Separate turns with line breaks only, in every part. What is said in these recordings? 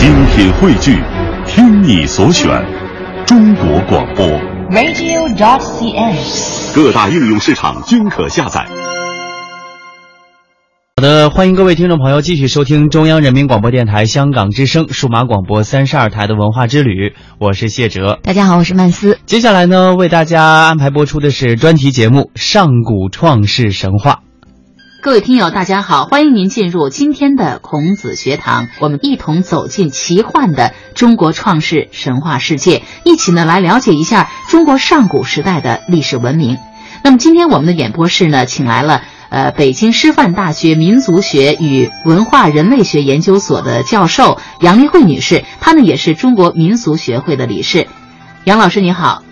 精品汇聚，听你所选，中国广播。
radio.dot.cn，。
各大应用市场均可下载。
好的，欢迎各位听众朋友继续收听中央人民广播电台香港之声数码广播三十二台的文化之旅，我是谢哲。
大家好，我是曼斯。
接下来呢，为大家安排播出的是专题节目《上古创世神话》。
各位听友，大家好，欢迎您进入今天的孔子学堂，我们一同走进奇幻的中国创世神话世界，一起呢来了解一下中国上古时代的历史文明。那么今天我们的演播室呢，请来了呃北京师范大学民族学与文化人类学研究所的教授杨丽慧女士，她呢也是中国民俗学会的理事。杨老师你好。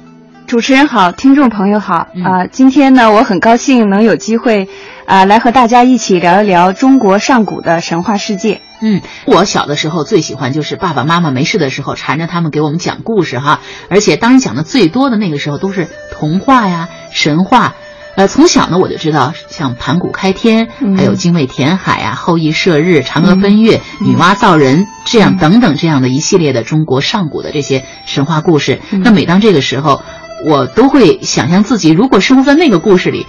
主持人好，听众朋友好。啊、
嗯。
呃今天呢，我很高兴能有机会啊、来和大家一起聊一聊中国上古的神话世界。
嗯，我小的时候最喜欢就是爸爸妈妈没事的时候缠着他们给我们讲故事哈，而且当然讲的最多的那个时候都是童话呀、神话。呃，从小呢我就知道，像盘古开天，
嗯。
还有精卫填海啊、后羿射日、嫦娥奔月、女娲造人这样等等这样的一系列的中国上古的这些神话故事。
嗯。
那每当这个时候，我都会想象自己如果生活在那个故事里，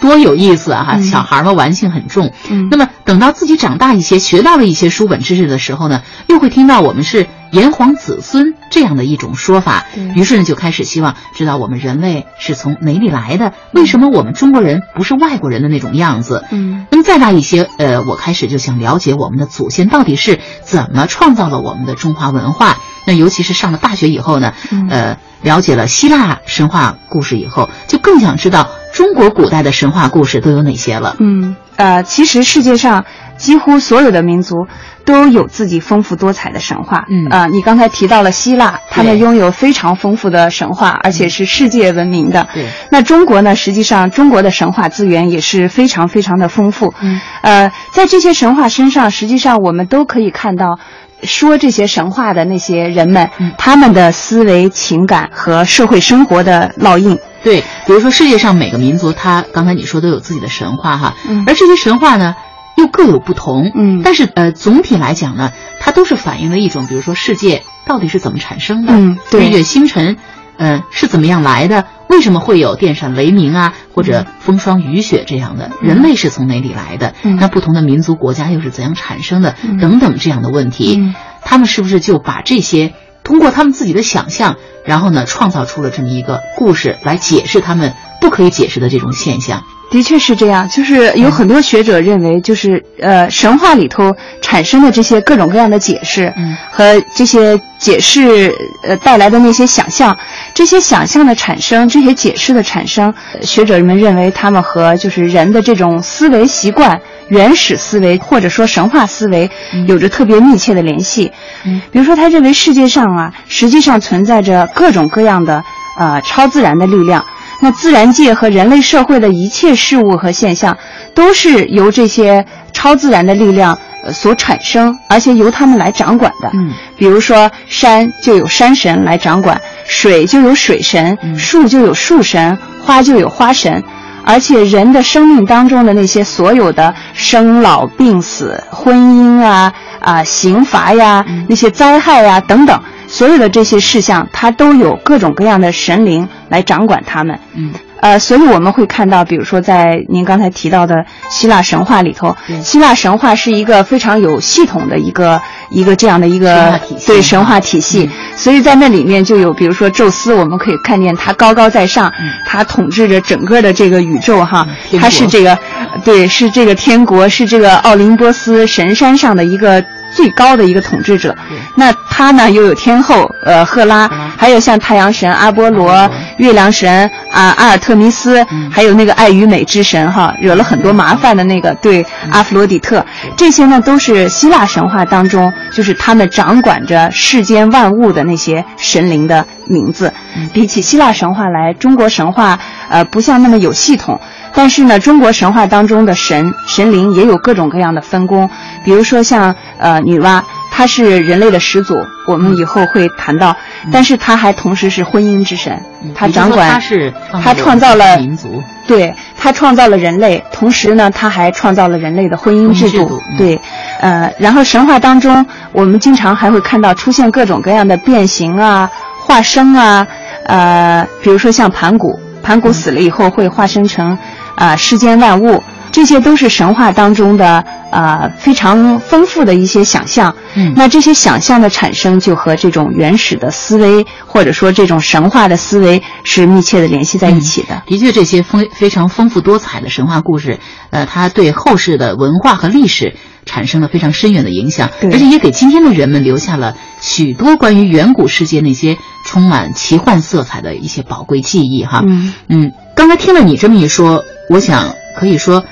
多有意思啊！哈，
嗯
小孩嘛玩性很重，
嗯
那么等到自己长大一些，学到了一些书本知识的时候呢，又会听到我们是炎黄子孙这样的一种说法，于是呢就开始希望知道我们人类是从哪里来的，为什么我们中国人不是外国人的那种样子？
嗯
那么再大一些，呃，我开始就想了解我们的祖先到底是怎么创造了我们的中华文化。那尤其是上了大学以后呢，
嗯
呃，了解了希腊神话故事以后，就更想知道中国古代的神话故事都有哪些了。
嗯呃，其实世界上几乎所有的民族都有自己丰富多彩的神话。
嗯
啊、你刚才提到了希腊，他们拥有非常丰富的神话，而且是世界闻名的。
对
那中国呢？实际上，中国的神话资源也是非常非常的丰富。
嗯，
呃，在这些神话身上，实际上我们都可以看到，说这些神话的那些人们，
嗯
他们的思维、情感和社会生活的烙印。
对，比如说世界上每个民族，他刚才你说都有自己的神话哈，
嗯
而这些神话呢又各有不同，
嗯。
但是呃总体来讲呢，它都是反映了一种，比如说世界到底是怎么产生的，
嗯对。
日月星辰，呃是怎么样来的，为什么会有电闪雷鸣啊，或者风霜雨雪这样的，人类是从哪里来的，
嗯。
那不同的民族国家又是怎样产生的，
嗯。
等等这样的问题，
嗯。
他们是不是就把这些通过他们自己的想象，然后呢，创造出了这么一个故事来解释他们不可以解释的这种现象？
的确是这样，就是有很多学者认为，就是呃，神话里头产生的这些各种各样的解释，
嗯
和这些解释呃带来的那些想象，这些想象的产生，这些解释的产生，呃学者们认为他们和就是人的这种思维习惯、原始思维或者说神话思维有着特别密切的联系。
嗯
比如说，他认为世界上啊，实际上存在着各种各样的呃超自然的力量。那自然界和人类社会的一切事物和现象，都是由这些超自然的力量呃所产生，而且由他们来掌管的。
嗯，
比如说山就有山神来掌管，水就有水神，
嗯
树就有树神，花就有花神。而且人的生命当中的那些所有的生老病死、婚姻啊啊刑罚呀、那些灾害呀等等，所有的这些事项，它都有各种各样的神灵来掌管他们。
嗯。
呃，所以我们会看到，比如说在您刚才提到的希腊神话里头，希腊神话是一个非常有系统的一个一个这样的一个对神话体系。
嗯，
所以在那里面就有，比如说宙斯，我们可以看见他高高在上
嗯，
他统治着整个的这个宇宙哈
嗯，
他是这个，对，是这个天国，是这个奥林波斯神山上的一个最高的一个统治者。那他呢又有天后呃赫拉，还有像太阳神阿波罗、月亮神啊阿尔特弥斯
嗯，
还有那个爱与美之神哈，惹了很多麻烦的那个对阿弗罗狄特，这些呢都是希腊神话当中，就是他们掌管着世间万物的那些神灵的名字。比起希腊神话来，中国神话呃不像那么有系统，但是呢，中国神话当中的神神灵也有各种各样的分工，比如说像呃女娲。他是人类的始祖，我们以后会谈到。但是他还同时是婚姻之神，他掌管，
他是
他创造了
民族，
对他创造了人类，同时呢，他还创造了人类的婚姻制度。对，呃，然后神话当中，我们经常还会看到出现各种各样的变形啊、化生啊，呃，比如说像盘古，盘古死了以后会化身成啊世间万物。这些都是神话当中的呃非常丰富的一些想象，
嗯，
那这些想象的产生就和这种原始的思维或者说这种神话的思维是密切的联系在一起的。
的确，这些丰非常丰富多彩的神话故事，呃，它对后世的文化和历史产生了非常深远的影响，而且也给今天的人们留下了许多关于远古世界那些充满奇幻色彩的一些宝贵记忆。哈，
嗯
嗯，刚才听了你这么一说，我想可以说。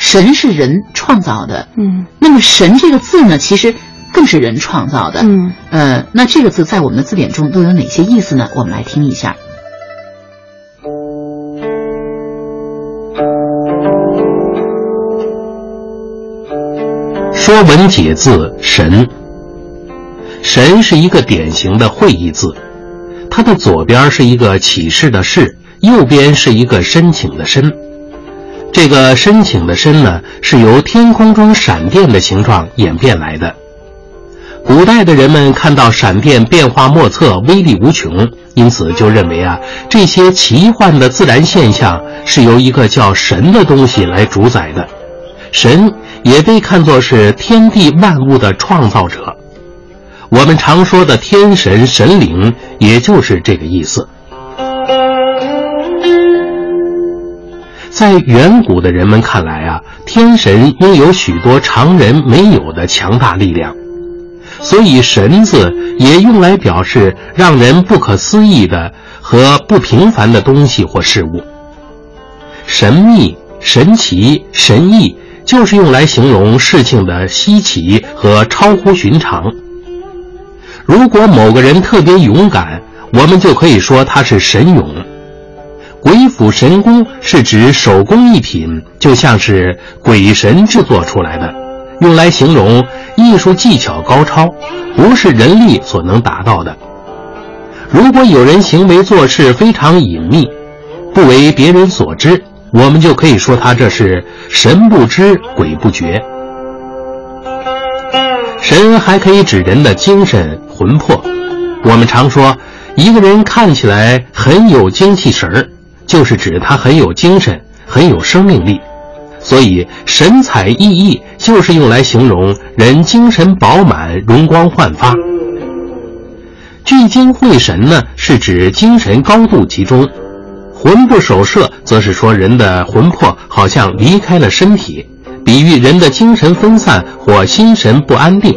神是人创造的，
嗯，
那么“神”这个字呢，其实更是人创造的，
嗯，
呃，那这个字在我们的字典中都有哪些意思呢？我们来听一下。
《说文解字》神，神是一个典型的会意字，它的左边是一个启示的“示”，右边是一个申请的“申”。这个申请的“申”呢，是由天空中闪电的形状演变来的。古代的人们看到闪电变化莫测、威力无穷，因此就认为啊，这些奇幻的自然现象是由一个叫神的东西来主宰的。神也被看作是天地万物的创造者。我们常说的天神、神灵，也就是这个意思。在远古的人们看来啊，天神拥有许多常人没有的强大力量，所以“神”字也用来表示让人不可思议的和不平凡的东西或事物。神秘、神奇、神异，就是用来形容事情的稀奇和超乎寻常。如果某个人特别勇敢，我们就可以说他是神勇。鬼斧神工是指手工艺品，就像是鬼神制作出来的，用来形容艺术技巧高超，不是人力所能达到的。如果有人行为做事非常隐秘，不为别人所知，我们就可以说他这是神不知鬼不觉。神还可以指人的精神魂魄。我们常说，一个人看起来很有精气神儿。就是指他很有精神，很有生命力，所以神采奕奕就是用来形容人精神饱满、容光焕发。聚精会神呢，是指精神高度集中；魂不守舍，则是说人的魂魄好像离开了身体，比喻人的精神分散或心神不安定。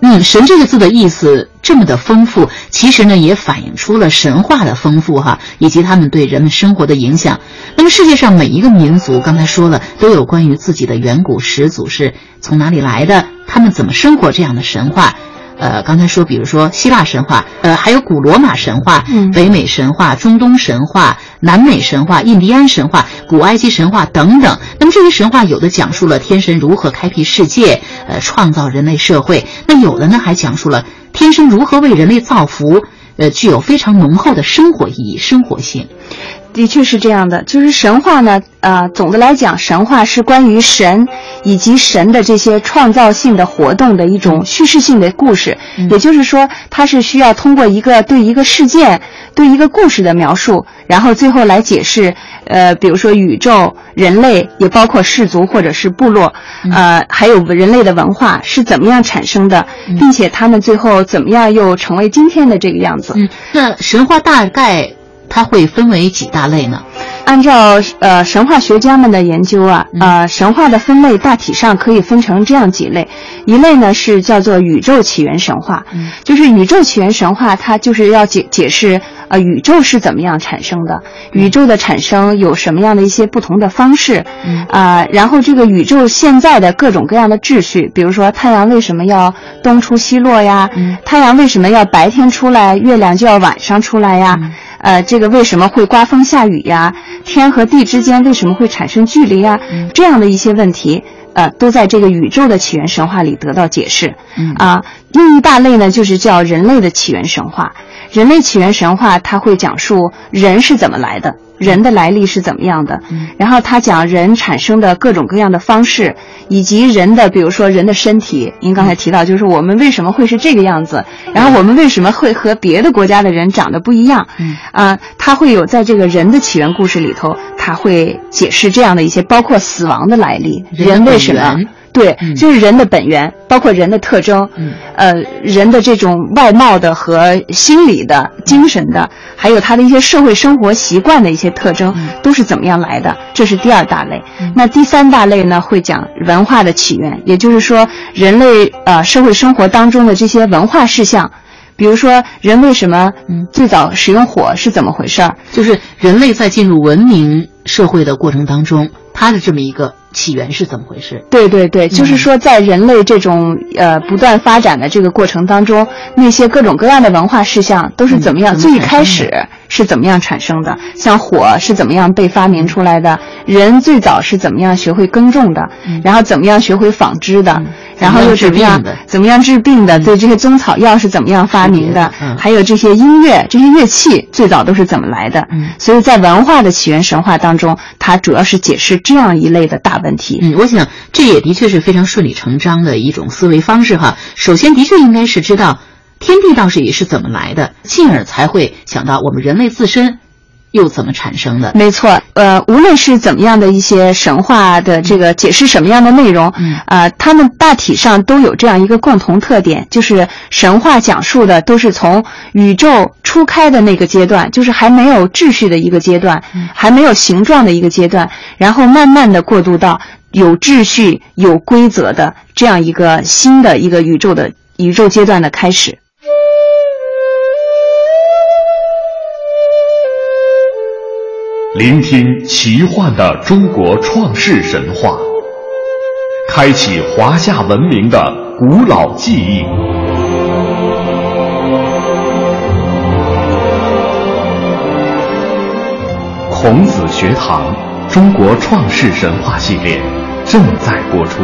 嗯，神这个字的意思这么的丰富，其实呢也反映出了神话的丰富哈，以及他们对人们生活的影响。那么世界上每一个民族，刚才说了，都有关于自己的远古始祖是从哪里来的，他们怎么生活这样的神话。呃，刚才说，比如说希腊神话，呃，还有古罗马神话、北美神话、中东神话、南美神话、印第安神话、古埃及神话等等。那么这些神话有的讲述了天神如何开辟世界，呃，创造人类社会；那有的呢，还讲述了天神如何为人类造福，呃，具有非常浓厚的生活意义、生活性。
的确是这样的，就是神话呢，呃，总的来讲，神话是关于神以及神的这些创造性的活动的一种叙事性的故事。也就是说，它是需要通过一个对一个事件、对一个故事的描述，然后最后来解释，呃，比如说宇宙、人类，也包括氏族或者是部落，呃，还有人类的文化是怎么样产生的，并且他们最后怎么样又成为今天的这个样子。
嗯，那神话大概。它会分为几大类呢？
按照呃神话学家们的研究啊，呃神话的分类大体上可以分成这样几类，一类呢是叫做宇宙起源神话，就是宇宙起源神话，它就是要解解释呃宇宙是怎么样产生的，宇宙的产生有什么样的一些不同的方式，啊，然后这个宇宙现在的各种各样的秩序，比如说太阳为什么要东出西落呀？太阳为什么要白天出来，月亮就要晚上出来呀？呃，这个为什么会刮风下雨呀？天和地之间为什么会产生距离呀？这样的一些问题，呃都在这个宇宙的起源神话里得到解释。
嗯
啊，另一大类呢就是叫人类的起源神话。人类起源神话它会讲述人是怎么来的，人的来历是怎么样的，
嗯
然后它讲人产生的各种各样的方式，以及人的比如说人的身体。您刚才提到就是我们为什么会是这个样子，然后我们为什么会和别的国家的人长得不一样？
嗯
啊，它会有在这个人的起源故事里头，它会解释这样的一些，包括死亡的来历，
人
为什么？对
嗯，
就是人的本源，包括人的特征，
嗯
呃，人的这种外貌的和心理的、精神的，还有他的一些社会生活习惯的一些特征，
嗯
都是怎么样来的？这是第二大类。
嗯
那第三大类呢，会讲文化的起源，也就是说，人类呃社会生活当中的这些文化事项，比如说人为什么
嗯
最早使用火是怎么回事儿？
就是人类在进入文明社会的过程当中，它的这么一个起源是怎么回事？
对对对，就是说，在人类这种呃不断发展的这个过程当中，那些各种各样的文化事项都是怎么样？
嗯么
最开始是怎么样产生的？像火是怎么样被发明出来的？人最早是怎么样学会耕种的？
嗯
然后怎么样学会纺织的？
嗯
然后又怎么样
怎么样治病的
怎么样治病的？对这些中草药是怎么样发明的？
嗯
还有这些音乐、这些乐器最早都是怎么来的？
嗯
所以在文化的起源神话当中，它主要是解释这样一类的大问题。
嗯，我想这也的确是非常顺理成章的一种思维方式哈。首先，的确应该是知道天地到底是怎么来的，进而才会想到我们人类自身又怎么产生的。
没错，呃，无论是怎么样的一些神话的这个解释什么样的内容，
嗯
啊、他们大体上都有这样一个共同特点，就是神话讲述的都是从宇宙初开的那个阶段，就是还没有秩序的一个阶段，
嗯
还没有形状的一个阶段，然后慢慢的过渡到有秩序、有规则的这样一个新的一个宇宙的宇宙阶段的开始。
聆听奇幻的中国创世神话，开启华夏文明的古老记忆。孔子学堂中国创世神话系列正在播出。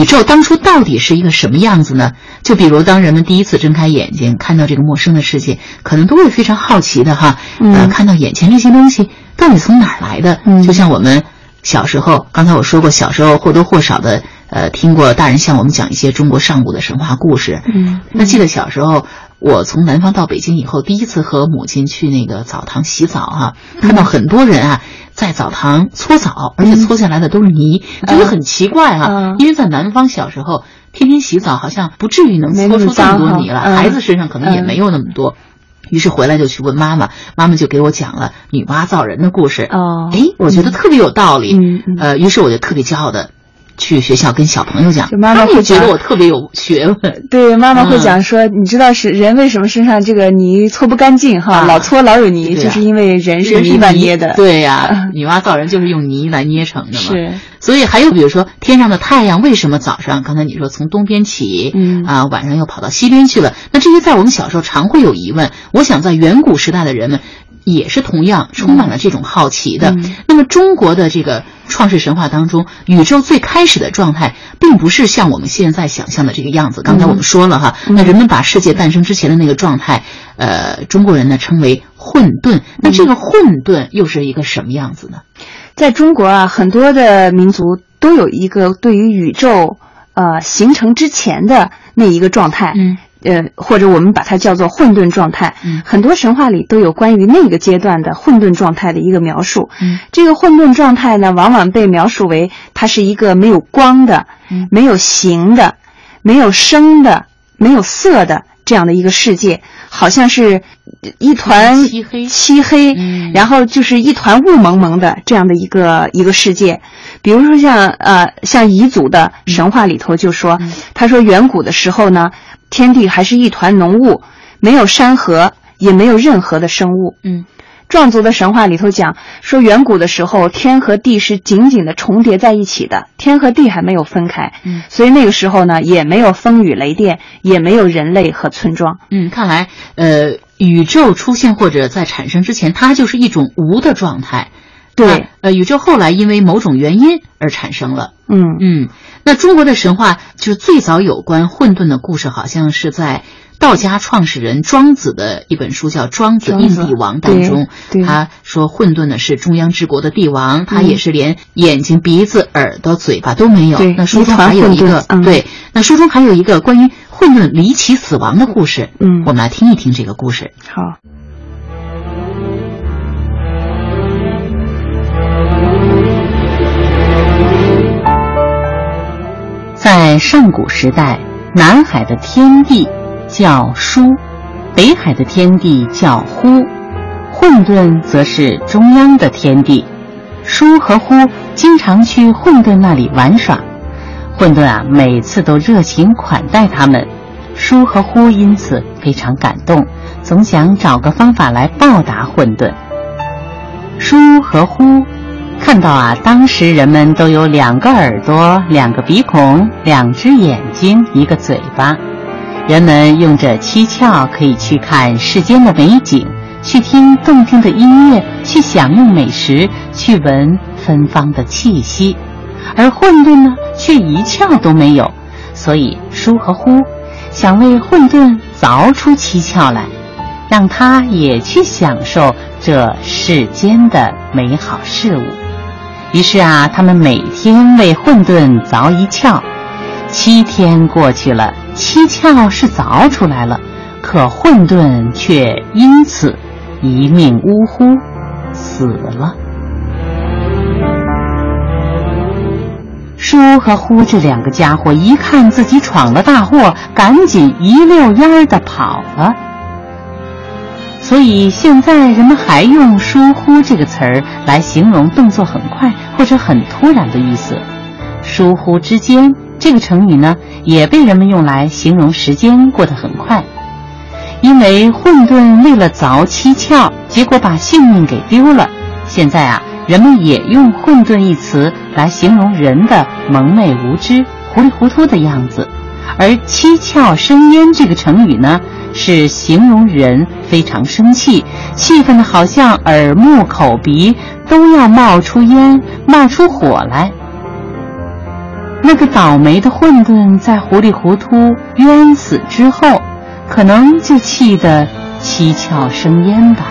宇宙当初到底是一个什么样子呢？就比如当人们第一次睁开眼睛，看到这个陌生的世界，可能都会非常好奇的哈，
嗯
呃，看到眼前这些东西到底从哪儿来的？
嗯
就像我们小时候，刚才我说过，小时候或多或少的呃听过大人向我们讲一些中国上古的神话故事。
嗯
那记得小时候，我从南方到北京以后，第一次和母亲去那个澡堂洗澡哈、看到很多人啊在澡堂搓澡，而且搓下来的都是泥，觉得很奇怪哈、
嗯。
因为在南方小时候天天洗澡，好像不至于能搓出这么多泥来，
嗯。
孩子身上可能也
嗯
没有那么多。于是回来就去问妈妈，妈妈就给我讲了女娲造人的故事。
哦。
哎，我觉得特别有道理。
嗯嗯。
呃，于是我就特别骄傲的去学校跟小朋友讲，
就妈妈会
觉得我特别有学问。
对，妈妈会
嗯
讲说，你知道是人为什么身上这个泥搓不干净哈，
啊
老搓老有泥，
啊
就是因为人是泥巴捏的。
对呀、
嗯
女娲造人就是用泥来捏成的嘛。
是，
所以还有比如说天上的太阳为什么早上刚才你说从东边起，
嗯
啊晚上又跑到西边去了？那这些在我们小时候常会有疑问，我想在远古时代的人们也是同样充满了这种好奇的。
嗯
那么中国的这个创世神话当中，宇宙最开始的状态，并不是像我们现在想象的这个样子。刚才我们说了哈，
嗯
那人们把世界诞生之前的那个状态，呃，中国人呢称为混沌。那这个混沌又是一个什么样子呢？
在中国啊，很多的民族都有一个对于宇宙呃形成之前的那一个状态。
嗯
呃，或者我们把它叫做混沌状态。
嗯
很多神话里都有关于那个阶段的混沌状态的一个描述。
嗯
这个混沌状态呢，往往被描述为它是一个没有光的、
嗯
没有形的、没有声的、没有色的这样的一个世界，好像是一团
漆黑
漆黑，
嗯
然后就是一团雾蒙蒙的这样的一个一个世界。比如说像呃像彝族的神话里头就说，
嗯
他说远古的时候呢，天地还是一团浓雾，没有山河，也没有任何的生物。
嗯
壮族的神话里头讲说，远古的时候天和地是紧紧的重叠在一起的，天和地还没有分开，
嗯，
所以那个时候呢，也没有风雨雷电，也没有人类和村庄。
嗯，看来呃，宇宙出现或者在产生之前，它就是一种无的状态。
对，
呃，宇宙后来因为某种原因而产生了。
嗯
嗯，那中国的神话就是最早有关混沌的故事，好像是在道家创始人庄子的一本书叫《庄子印帝王》当中，他说混沌呢是中央之国的帝王，他也是连眼睛、鼻子、耳朵、嘴巴都没有。那书中还有一个，对，那书中还有一个关于混沌离奇死亡的故事。
嗯，
我们来听一听这个故事。
好。
在上古时代，南海的天地叫舒，北海的天地叫呼，混沌则是中央的天地。舒和呼经常去混沌那里玩耍，混沌啊每次都热情款待他们，舒和呼因此非常感动，总想找个方法来报答混沌。舒和呼。看到啊，当时人们都有两个耳朵、两个鼻孔、两只眼睛、一个嘴巴，人们用这七窍可以去看世间的美景，去听动听的音乐，去享用美食，去闻芬芳的气息，而混沌呢，却一窍都没有。所以舒和呼想为混沌凿出七窍来，让他也去享受这世间的美好事物。于是啊，他们每天为混沌凿一窍。七天过去了，七窍是凿出来了，可混沌却因此一命呜呼，死了。舒和呼这两个家伙一看自己闯了大祸，赶紧一溜烟儿的跑了。所以现在人们还用“疏忽”这个词儿来形容动作很快或者很突然的意思。疏忽之间这个成语呢，也被人们用来形容时间过得很快。因为混沌为了凿七窍，结果把性命给丢了。现在啊，人们也用“混沌”一词来形容人的蒙昧无知、糊里糊涂的样子。而“七窍生烟”这个成语呢？是形容人非常生气，气愤的好像耳目口鼻都要冒出烟、冒出火来。那个倒霉的混沌在糊里糊涂冤死之后，可能就气得七窍生烟吧。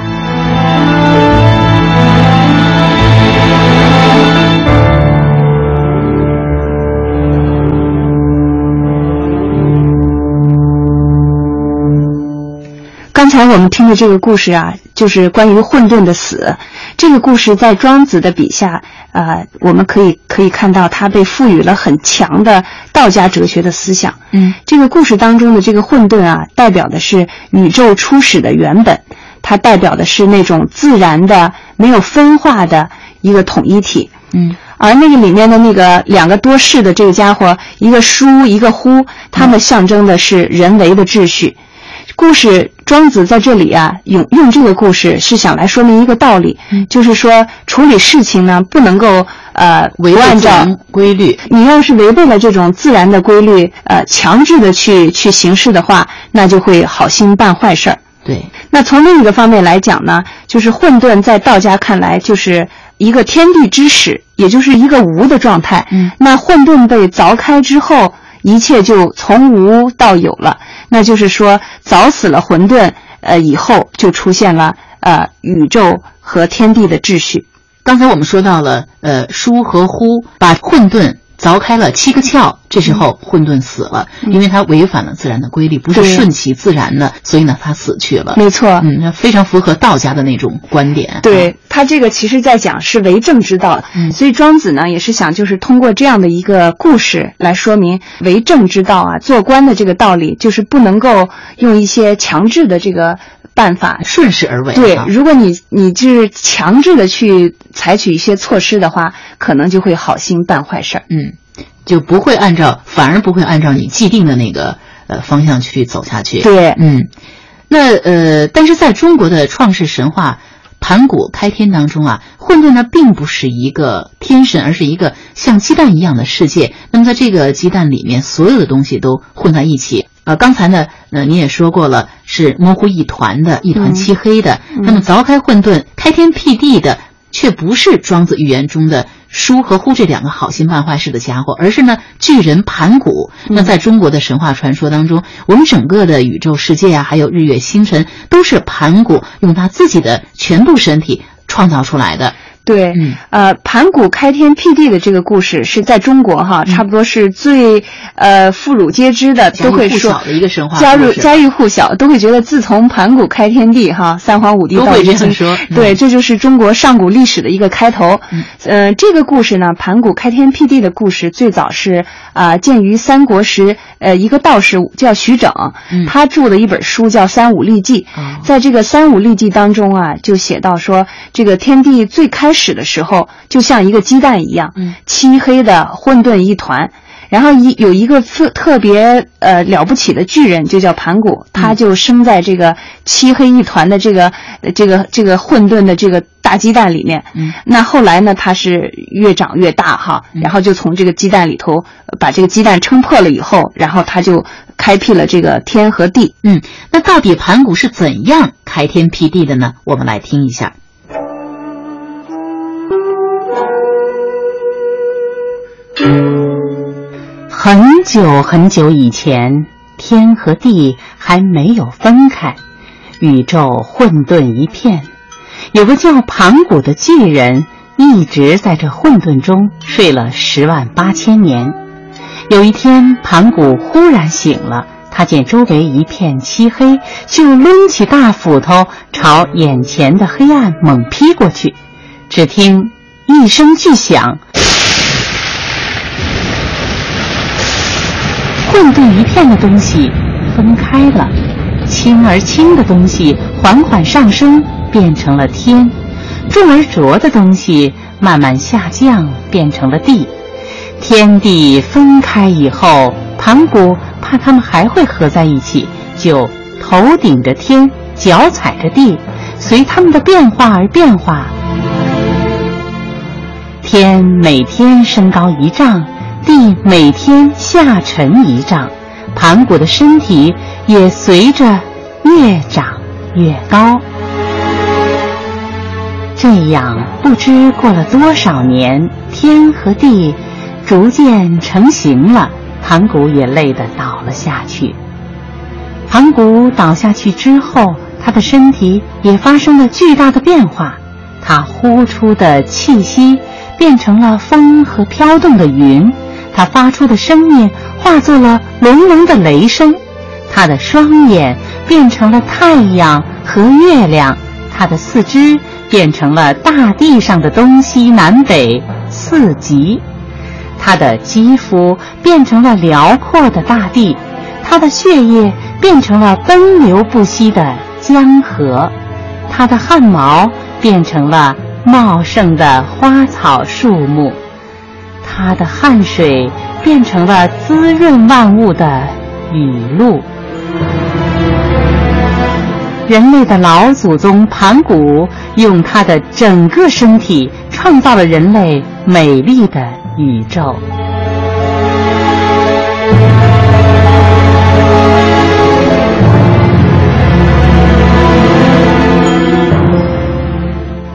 刚才我们听的这个故事啊，就是关于混沌的死。这个故事在庄子的笔下，呃，我们可以可以看到，他被赋予了很强的道家哲学的思想。
嗯，
这个故事当中的这个混沌啊，代表的是宇宙初始的原本，它代表的是那种自然的、没有分化的一个统一体。
嗯，
而那个里面的那个两个多事的这个家伙，一个书，一个呼，他们象征的是人为的秩序。故事庄子在这里啊，用用这个故事是想来说明一个道理，就是说处理事情呢，不能够呃
违
按照
规律。
你要是违背了这种自然的规律，呃，强制的去去行事的话，那就会好心办坏事儿。
对。
那从另一个方面来讲呢，就是混沌在道家看来就是一个天地之始，也就是一个无的状态。
嗯。
那混沌被凿开之后。一切就从无到有了，那就是说，早死了混沌，呃，以后就出现了呃宇宙和天地的秩序。
刚才我们说到了，呃，疏和呼把混沌。凿开了七个窍，这时候混沌死了，因为它违反了自然的规律，不是顺其自然的，所以呢，它死去了。
没错，
嗯，非常符合道家的那种观点。
对他这个其实在讲是为政之道，
嗯，
所以庄子呢也是想就是通过这样的一个故事来说明为政之道啊，做官的这个道理，就是不能够用一些强制的这个。办法
顺势而为。
对，如果你你就是强制的去采取一些措施的话，可能就会好心办坏事儿。
嗯，就不会按照，反而不会按照你既定的那个呃方向去走下去。
对，
嗯，那呃，但是在中国的创世神话盘古开天当中啊，混沌呢并不是一个天神，而是一个像鸡蛋一样的世界。那么在这个鸡蛋里面，所有的东西都混在一起。呃，刚才呢，呃，你也说过了，是模糊一团的，一团漆黑的。那么凿开混沌、开天辟地的，却不是庄子寓言中的叔和呼这两个好心办坏事的家伙，而是呢巨人盘古。那在中国的神话传说当中，我们整个的宇宙世界啊，还有日月星辰，都是盘古用他自己的全部身体创造出来的。
对，呃，盘古开天辟地的这个故事是在中国哈，差不多是最呃妇孺皆知的，都会说
的一个神话，
家入家喻户晓，都会觉得自从盘古开天地哈，三皇五帝到
这样说，
对，这就是中国上古历史的一个开头。呃，这个故事呢，盘古开天辟地的故事最早是啊，见于三国时，呃，一个道士叫徐整，他著的一本书叫《三五历记》，在这个《三五历记》当中啊，就写到说，这个天地最开始。始的时候就像一个鸡蛋一样，漆黑的混沌一团。然后一有一个特特别呃了不起的巨人，就叫盘古，他就生在这个漆黑一团的这个这个这个混沌的这个大鸡蛋里面。嗯，那后来呢，他是越长越大哈，然后就从这个鸡蛋里头把这个鸡蛋撑破了以后，然后他就开辟了这个天和地。
嗯，那到底盘古是怎样开天辟地的呢？我们来听一下。
很久很久以前，天和地还没有分开，宇宙混沌一片。有个叫盘古的巨人，一直在这混沌中睡了十万八千年。有一天，盘古忽然醒了，他见周围一片漆黑，就抡起大斧头朝眼前的黑暗猛劈过去。只听一声巨响。混沌一片的东西分开了，轻而轻的东西缓缓上升，变成了天；重而浊的东西慢慢下降，变成了地。天地分开以后，盘古怕他们还会合在一起，就头顶着天，脚踩着地，随他们的变化而变化。天每天升高一丈。地每天下沉一丈，盘古的身体也随着越长越高。这样不知过了多少年，天和地逐渐成型了，盘古也累得倒了下去。盘古倒下去之后，他的身体也发生了巨大的变化，他呼出的气息变成了风和飘动的云。他发出的声音化作了隆隆的雷声，他的双眼变成了太阳和月亮，他的四肢变成了大地上的东西南北四极，他的肌肤变成了辽阔的大地，他的血液变成了奔流不息的江河，他的汗毛变成了茂盛的花草树木。他的汗水变成了滋润万物的雨露。人类的老祖宗盘古用他的整个身体创造了人类美丽的宇宙。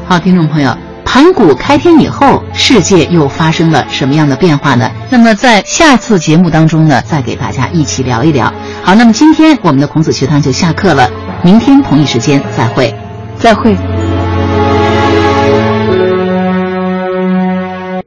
好，听众朋友。盘古开天以后，世界又发生了什么样的变化呢？那么在下次节目当中呢，再给大家一起聊一聊。好，那么今天我们的孔子学堂就下课了，明天同一时间再会，
再会。